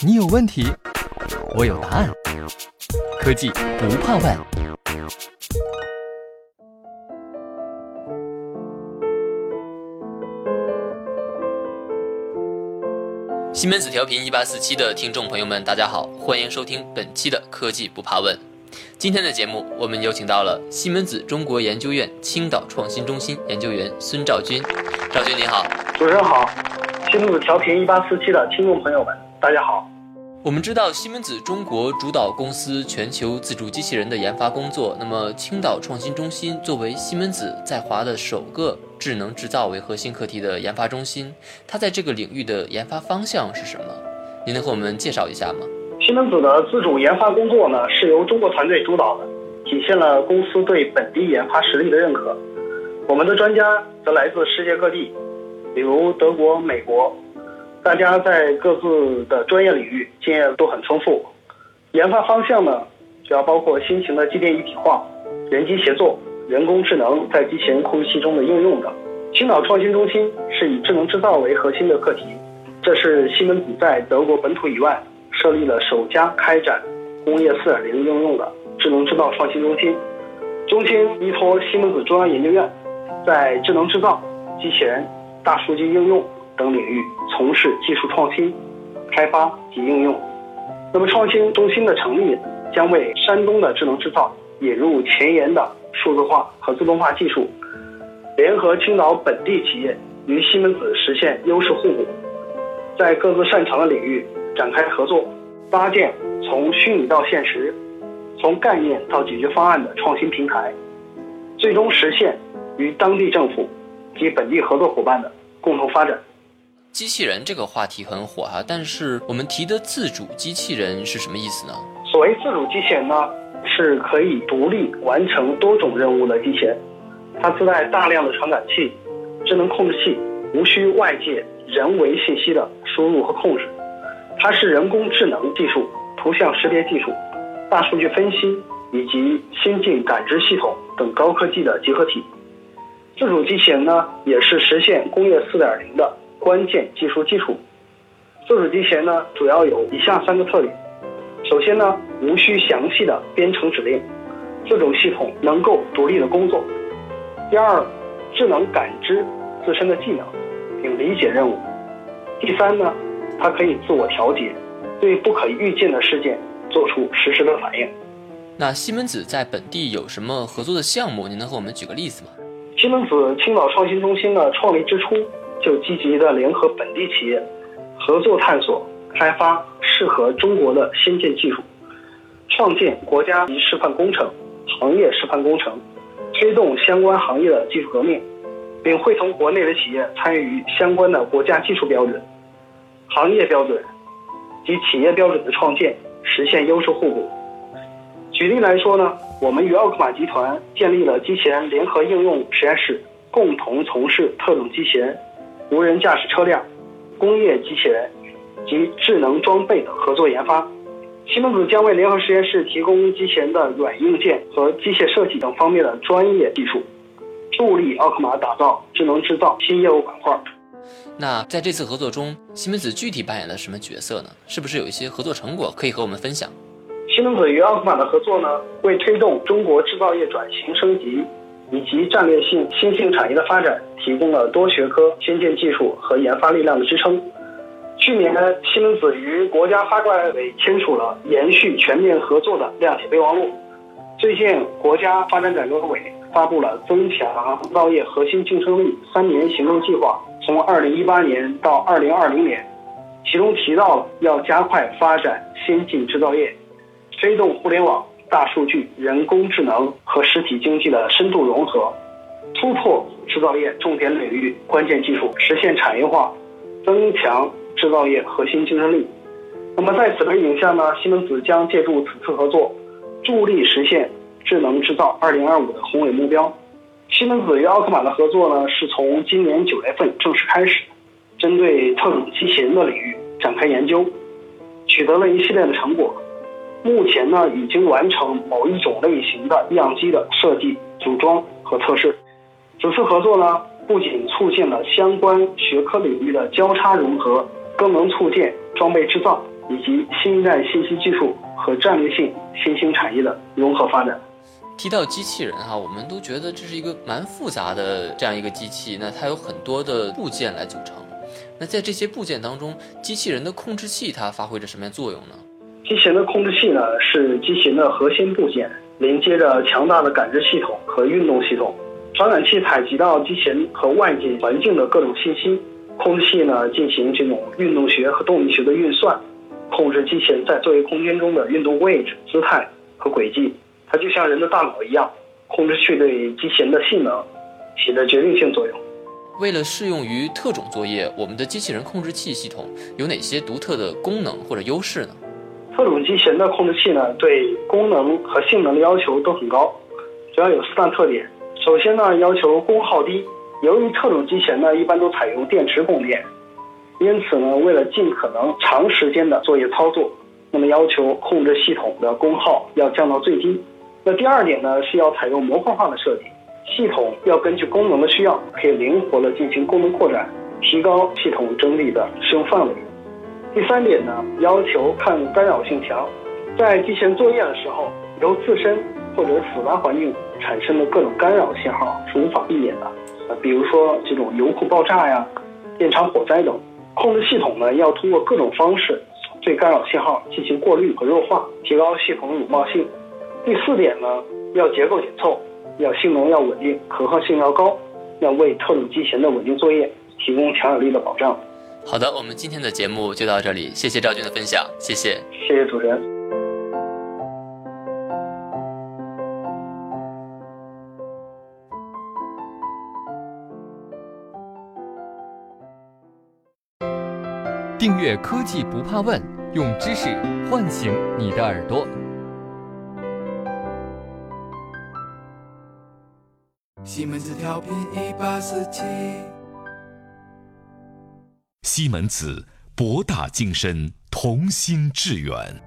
你有问题，我有答案。科技不怕问。西门子调频一八四七的听众朋友们，大家好，欢迎收听本期的科技不怕问。今天的节目，我们有请到了西门子中国研究院青岛创新中心研究员孙兆军。兆军你好，主持人好，西门子调频一八四七的听众朋友们，大家好。我们知道西门子中国主导公司全球自主机器人的研发工作。那么，青岛创新中心作为西门子在华的首个智能制造为核心课题的研发中心，它在这个领域的研发方向是什么？您能和我们介绍一下吗？西门子的自主研发工作呢，是由中国团队主导的，体现了公司对本地研发实力的认可。我们的专家则来自世界各地，比如德国、美国。大家在各自的专业领域经验都很丰富，研发方向呢，主要包括新型的机电一体化、人机协作、人工智能在机器人控制器中的应用等。青岛创新中心是以智能制造为核心的课题，这是西门子在德国本土以外设立了首家开展工业4.0应用的智能制造创新中心。中心依托西门子中央研究院，在智能制造、机器人、大数据应用。等领域从事技术创新、开发及应用。那么，创新中心的成立将为山东的智能制造引入前沿的数字化和自动化技术，联合青岛本地企业与西门子实现优势互补，在各自擅长的领域展开合作，搭建从虚拟到现实、从概念到解决方案的创新平台，最终实现与当地政府及本地合作伙伴的共同发展。机器人这个话题很火哈，但是我们提的自主机器人是什么意思呢？所谓自主机器人呢，是可以独立完成多种任务的机器人，它自带大量的传感器、智能控制器，无需外界人为信息的输入和控制。它是人工智能技术、图像识别技术、大数据分析以及先进感知系统等高科技的集合体。自主机器人呢，也是实现工业4.0的。关键技术基础，自主机器人呢，主要有以下三个特点。首先呢，无需详细的编程指令，自主系统能够独立的工作。第二，智能感知自身的技能，并理解任务。第三呢，它可以自我调节，对不可预见的事件做出实时的反应。那西门子在本地有什么合作的项目？您能和我们举个例子吗？西门子青岛创新中心的创立之初。就积极的联合本地企业，合作探索开发适合中国的先进技术，创建国家级示范工程、行业示范工程，推动相关行业的技术革命，并会同国内的企业参与相关的国家技术标准、行业标准及企业标准的创建，实现优势互补。举例来说呢，我们与奥克玛集团建立了机器人联合应用实验室，共同从事特种机器人。无人驾驶车辆、工业机器人及智能装备的合作研发，西门子将为联合实验室提供机器人的软硬件和机械设计等方面的专业技术，助力奥克玛打造智能制造新业务板块。那在这次合作中，西门子具体扮演了什么角色呢？是不是有一些合作成果可以和我们分享？西门子与奥克玛的合作呢，为推动中国制造业转型升级。以及战略性新兴产业的发展，提供了多学科先进技术和研发力量的支撑。去年，西门子与国家发改委签署了延续全面合作的谅解备忘录。最近，国家发展改革委发布了增强制造业核心竞争力三年行动计划，从二零一八年到二零二零年，其中提到了要加快发展先进制造业，推动互联网。大数据、人工智能和实体经济的深度融合，突破制造业重点领域关键技术，实现产业化，增强制造业核心竞争力。那么在此背景下呢，西门子将借助此次合作，助力实现智能制造2025的宏伟目标。西门子与奥克玛的合作呢，是从今年九月份正式开始，针对特种机器人的领域展开研究，取得了一系列的成果。目前呢，已经完成某一种类型的样机的设计、组装和测试。此次合作呢，不仅促进了相关学科领域的交叉融合更能促进装备制造以及新一代信息技术和战略性新兴产业的融合发展。提到机器人哈，我们都觉得这是一个蛮复杂的这样一个机器，那它有很多的部件来组成。那在这些部件当中，机器人的控制器它发挥着什么样作用呢？机器人的控制器呢，是机器人的核心部件，连接着强大的感知系统和运动系统。传感器采集到机器人和外界环境的各种信息，控制器呢进行这种运动学和动力学的运算，控制机器人在作业空间中的运动位置、姿态和轨迹。它就像人的大脑一样，控制器对机器人的性能起着决定性作用。为了适用于特种作业，我们的机器人控制器系统有哪些独特的功能或者优势呢？特种机型的控制器呢，对功能和性能的要求都很高，主要有四大特点。首先呢，要求功耗低。由于特种机型呢，一般都采用电池供电，因此呢，为了尽可能长时间的作业操作，那么要求控制系统的功耗要降到最低。那第二点呢，是要采用模块化的设计，系统要根据功能的需要，可以灵活的进行功能扩展，提高系统整体的适用范围。第三点呢，要求抗干扰性强，在机器人作业的时候，由自身或者复杂环境产生的各种干扰信号是无法避免的，呃，比如说这种油库爆炸呀、电厂火灾等，控制系统呢要通过各种方式对干扰信号进行过滤和弱化，提高系统的鲁茂性。第四点呢，要结构紧凑，要性能要稳定，可靠性要高，要为特种机器人的稳定作业提供强有力的保障。好的，我们今天的节目就到这里，谢谢赵军的分享，谢谢，谢谢主持人。订阅科技不怕问，用知识唤醒你的耳朵。西门子调频一八四七，西门子博大精深，同心致远。